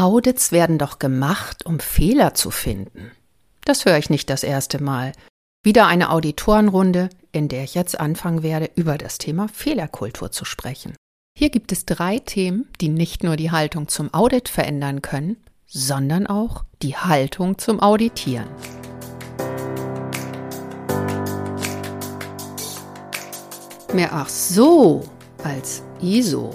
Audits werden doch gemacht, um Fehler zu finden. Das höre ich nicht das erste Mal. Wieder eine Auditorenrunde, in der ich jetzt anfangen werde, über das Thema Fehlerkultur zu sprechen. Hier gibt es drei Themen, die nicht nur die Haltung zum Audit verändern können, sondern auch die Haltung zum Auditieren. Mehr ach so als ISO.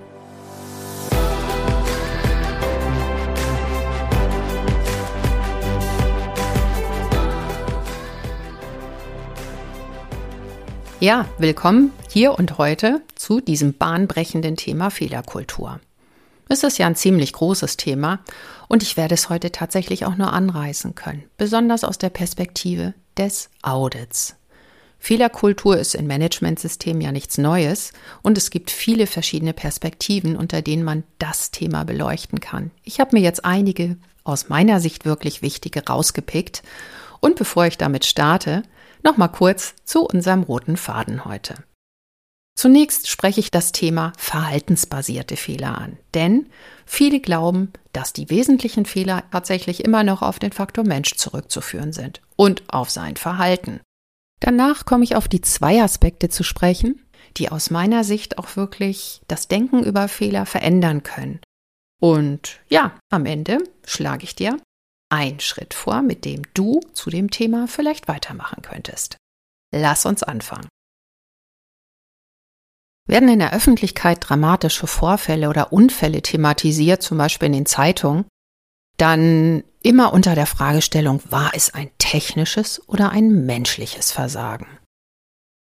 Ja, willkommen hier und heute zu diesem bahnbrechenden Thema Fehlerkultur. Es ist ja ein ziemlich großes Thema und ich werde es heute tatsächlich auch nur anreißen können, besonders aus der Perspektive des Audits. Fehlerkultur ist in Managementsystemen ja nichts Neues und es gibt viele verschiedene Perspektiven, unter denen man das Thema beleuchten kann. Ich habe mir jetzt einige aus meiner Sicht wirklich wichtige rausgepickt und bevor ich damit starte, Nochmal kurz zu unserem roten Faden heute. Zunächst spreche ich das Thema verhaltensbasierte Fehler an, denn viele glauben, dass die wesentlichen Fehler tatsächlich immer noch auf den Faktor Mensch zurückzuführen sind und auf sein Verhalten. Danach komme ich auf die zwei Aspekte zu sprechen, die aus meiner Sicht auch wirklich das Denken über Fehler verändern können. Und ja, am Ende schlage ich dir ein Schritt vor, mit dem du zu dem Thema vielleicht weitermachen könntest. Lass uns anfangen. Werden in der Öffentlichkeit dramatische Vorfälle oder Unfälle thematisiert, zum Beispiel in den Zeitungen, dann immer unter der Fragestellung, war es ein technisches oder ein menschliches Versagen?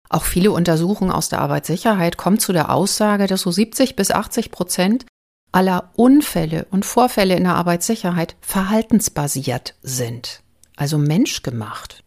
Auch viele Untersuchungen aus der Arbeitssicherheit kommen zu der Aussage, dass so 70 bis 80 Prozent aller Unfälle und Vorfälle in der Arbeitssicherheit verhaltensbasiert sind, also menschgemacht.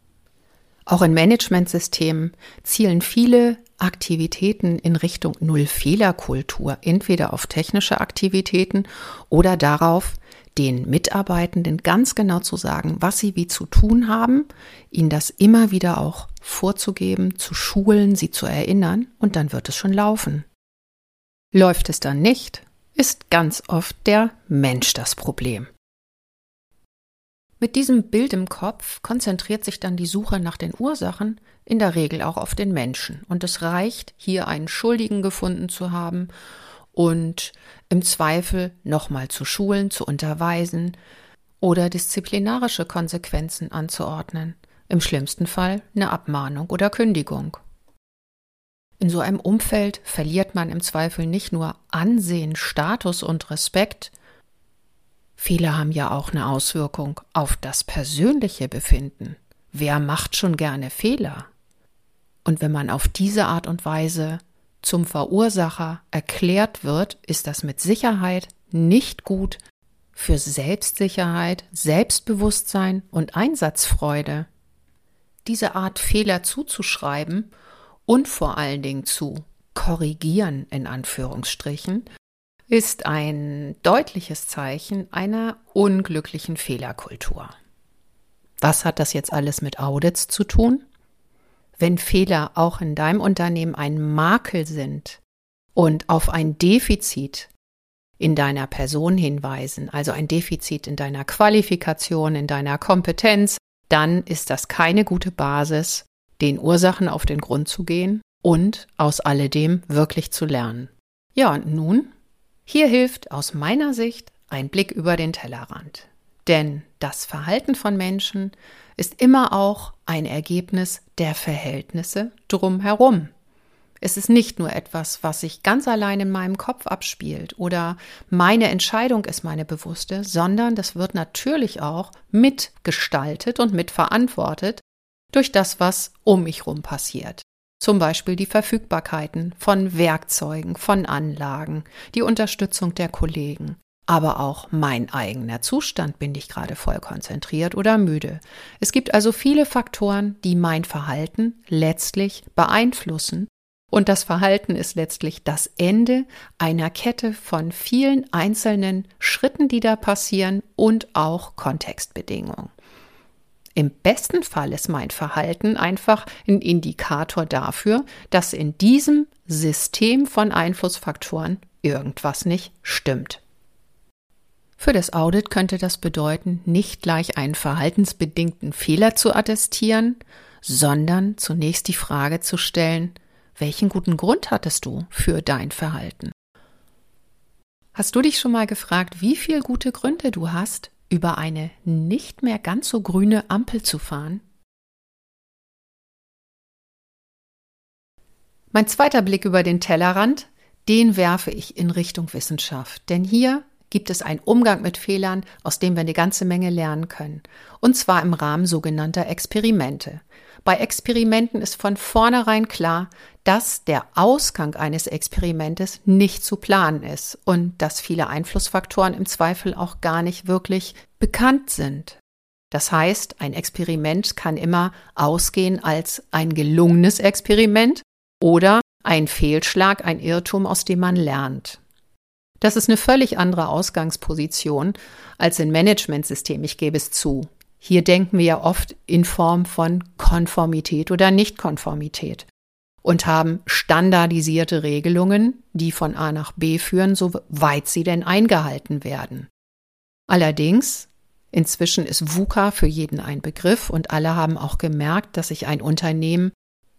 Auch in Managementsystemen zielen viele Aktivitäten in Richtung Null-Fehler-Kultur, entweder auf technische Aktivitäten oder darauf, den Mitarbeitenden ganz genau zu sagen, was sie wie zu tun haben, ihnen das immer wieder auch vorzugeben, zu schulen, sie zu erinnern, und dann wird es schon laufen. Läuft es dann nicht, ist ganz oft der Mensch das Problem. Mit diesem Bild im Kopf konzentriert sich dann die Suche nach den Ursachen in der Regel auch auf den Menschen. Und es reicht, hier einen Schuldigen gefunden zu haben und im Zweifel nochmal zu schulen, zu unterweisen oder disziplinarische Konsequenzen anzuordnen. Im schlimmsten Fall eine Abmahnung oder Kündigung. In so einem Umfeld verliert man im Zweifel nicht nur Ansehen, Status und Respekt, Fehler haben ja auch eine Auswirkung auf das persönliche Befinden. Wer macht schon gerne Fehler? Und wenn man auf diese Art und Weise zum Verursacher erklärt wird, ist das mit Sicherheit nicht gut für Selbstsicherheit, Selbstbewusstsein und Einsatzfreude. Diese Art Fehler zuzuschreiben und vor allen Dingen zu korrigieren in Anführungsstrichen, ist ein deutliches Zeichen einer unglücklichen Fehlerkultur. Was hat das jetzt alles mit Audits zu tun? Wenn Fehler auch in deinem Unternehmen ein Makel sind und auf ein Defizit in deiner Person hinweisen, also ein Defizit in deiner Qualifikation, in deiner Kompetenz, dann ist das keine gute Basis, den Ursachen auf den Grund zu gehen und aus alledem wirklich zu lernen. Ja, und nun? Hier hilft aus meiner Sicht ein Blick über den Tellerrand. Denn das Verhalten von Menschen ist immer auch ein Ergebnis der Verhältnisse drumherum. Es ist nicht nur etwas, was sich ganz allein in meinem Kopf abspielt oder meine Entscheidung ist meine bewusste, sondern das wird natürlich auch mitgestaltet und mitverantwortet durch das, was um mich rum passiert. Zum Beispiel die Verfügbarkeiten von Werkzeugen, von Anlagen, die Unterstützung der Kollegen, aber auch mein eigener Zustand, bin ich gerade voll konzentriert oder müde. Es gibt also viele Faktoren, die mein Verhalten letztlich beeinflussen. Und das Verhalten ist letztlich das Ende einer Kette von vielen einzelnen Schritten, die da passieren und auch Kontextbedingungen. Im besten Fall ist mein Verhalten einfach ein Indikator dafür, dass in diesem System von Einflussfaktoren irgendwas nicht stimmt. Für das Audit könnte das bedeuten, nicht gleich einen verhaltensbedingten Fehler zu attestieren, sondern zunächst die Frage zu stellen, welchen guten Grund hattest du für dein Verhalten? Hast du dich schon mal gefragt, wie viele gute Gründe du hast, über eine nicht mehr ganz so grüne Ampel zu fahren? Mein zweiter Blick über den Tellerrand, den werfe ich in Richtung Wissenschaft, denn hier gibt es einen Umgang mit Fehlern, aus dem wir eine ganze Menge lernen können. Und zwar im Rahmen sogenannter Experimente. Bei Experimenten ist von vornherein klar, dass der Ausgang eines Experimentes nicht zu planen ist und dass viele Einflussfaktoren im Zweifel auch gar nicht wirklich bekannt sind. Das heißt, ein Experiment kann immer ausgehen als ein gelungenes Experiment oder ein Fehlschlag, ein Irrtum, aus dem man lernt. Das ist eine völlig andere Ausgangsposition als in Managementsystemen, ich gebe es zu. Hier denken wir ja oft in Form von Konformität oder Nichtkonformität und haben standardisierte Regelungen, die von A nach B führen, soweit sie denn eingehalten werden. Allerdings, inzwischen ist VUCA für jeden ein Begriff und alle haben auch gemerkt, dass sich ein Unternehmen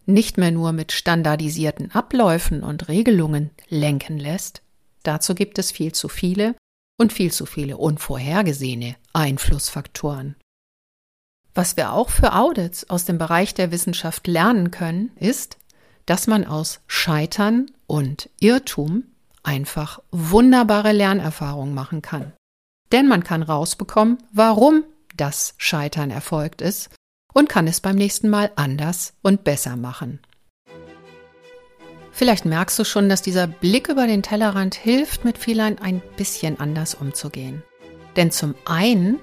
nicht mehr nur mit standardisierten Abläufen und Regelungen lenken lässt, Dazu gibt es viel zu viele und viel zu viele unvorhergesehene Einflussfaktoren. Was wir auch für Audits aus dem Bereich der Wissenschaft lernen können, ist, dass man aus Scheitern und Irrtum einfach wunderbare Lernerfahrungen machen kann. Denn man kann rausbekommen, warum das Scheitern erfolgt ist und kann es beim nächsten Mal anders und besser machen. Vielleicht merkst du schon, dass dieser Blick über den Tellerrand hilft, mit Fehlern ein bisschen anders umzugehen. Denn zum einen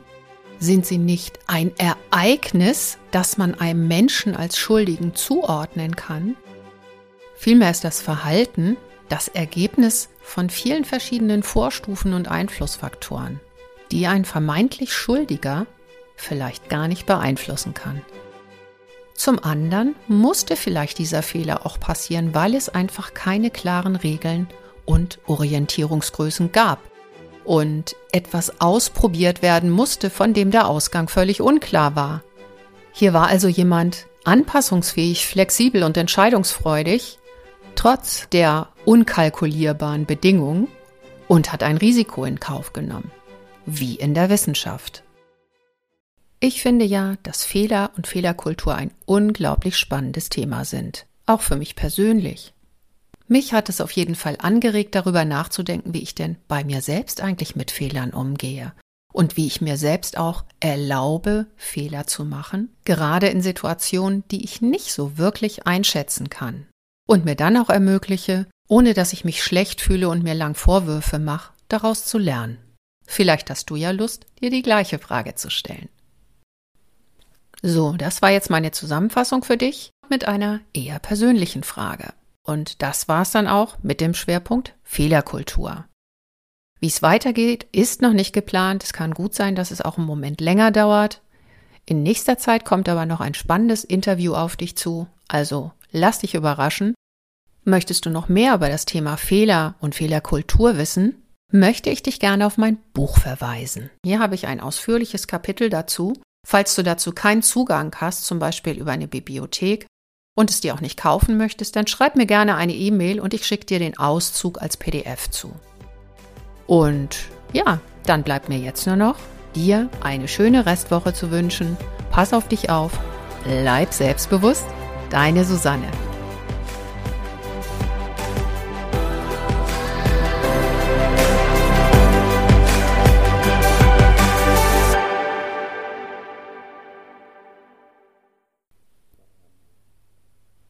sind sie nicht ein Ereignis, das man einem Menschen als Schuldigen zuordnen kann. Vielmehr ist das Verhalten das Ergebnis von vielen verschiedenen Vorstufen und Einflussfaktoren, die ein vermeintlich Schuldiger vielleicht gar nicht beeinflussen kann. Zum anderen musste vielleicht dieser Fehler auch passieren, weil es einfach keine klaren Regeln und Orientierungsgrößen gab und etwas ausprobiert werden musste, von dem der Ausgang völlig unklar war. Hier war also jemand anpassungsfähig, flexibel und entscheidungsfreudig, trotz der unkalkulierbaren Bedingungen und hat ein Risiko in Kauf genommen, wie in der Wissenschaft. Ich finde ja, dass Fehler und Fehlerkultur ein unglaublich spannendes Thema sind. Auch für mich persönlich. Mich hat es auf jeden Fall angeregt, darüber nachzudenken, wie ich denn bei mir selbst eigentlich mit Fehlern umgehe und wie ich mir selbst auch erlaube, Fehler zu machen, gerade in Situationen, die ich nicht so wirklich einschätzen kann. Und mir dann auch ermögliche, ohne dass ich mich schlecht fühle und mir lang Vorwürfe mache, daraus zu lernen. Vielleicht hast du ja Lust, dir die gleiche Frage zu stellen. So, das war jetzt meine Zusammenfassung für dich mit einer eher persönlichen Frage. Und das war es dann auch mit dem Schwerpunkt Fehlerkultur. Wie es weitergeht, ist noch nicht geplant. Es kann gut sein, dass es auch einen Moment länger dauert. In nächster Zeit kommt aber noch ein spannendes Interview auf dich zu. Also lass dich überraschen. Möchtest du noch mehr über das Thema Fehler und Fehlerkultur wissen? Möchte ich dich gerne auf mein Buch verweisen. Hier habe ich ein ausführliches Kapitel dazu Falls du dazu keinen Zugang hast, zum Beispiel über eine Bibliothek, und es dir auch nicht kaufen möchtest, dann schreib mir gerne eine E-Mail und ich schicke dir den Auszug als PDF zu. Und ja, dann bleibt mir jetzt nur noch, dir eine schöne Restwoche zu wünschen. Pass auf dich auf, bleib selbstbewusst, deine Susanne.